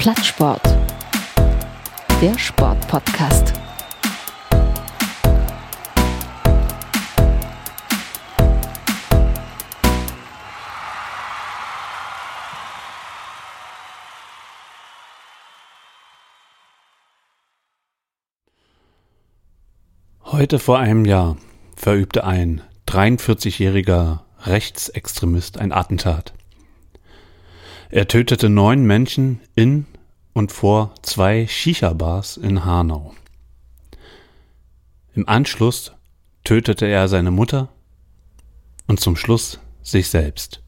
Plattsport. Der Sportpodcast. Heute vor einem Jahr verübte ein 43-jähriger Rechtsextremist ein Attentat. Er tötete neun Menschen in und vor zwei Shisha-Bars in Hanau. Im Anschluss tötete er seine Mutter und zum Schluss sich selbst.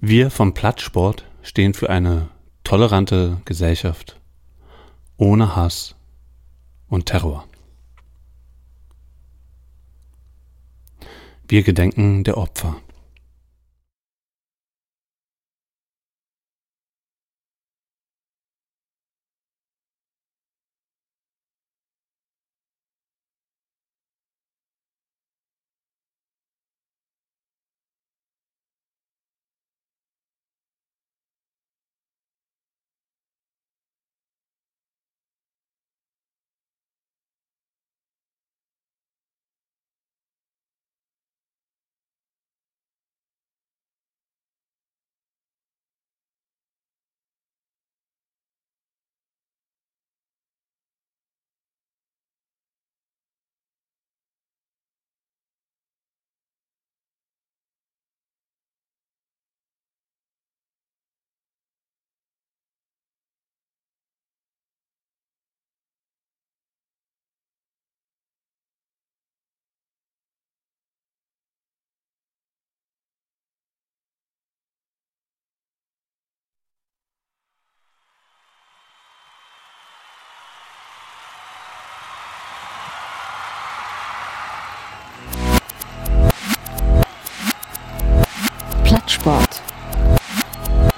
Wir vom Plattsport stehen für eine tolerante Gesellschaft ohne Hass und Terror. Wir gedenken der Opfer.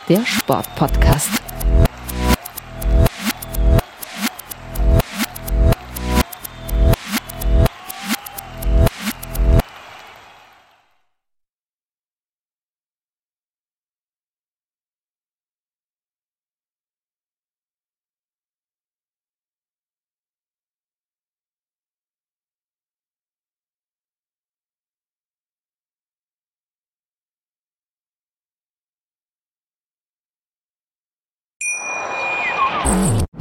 Der Sportpodcast.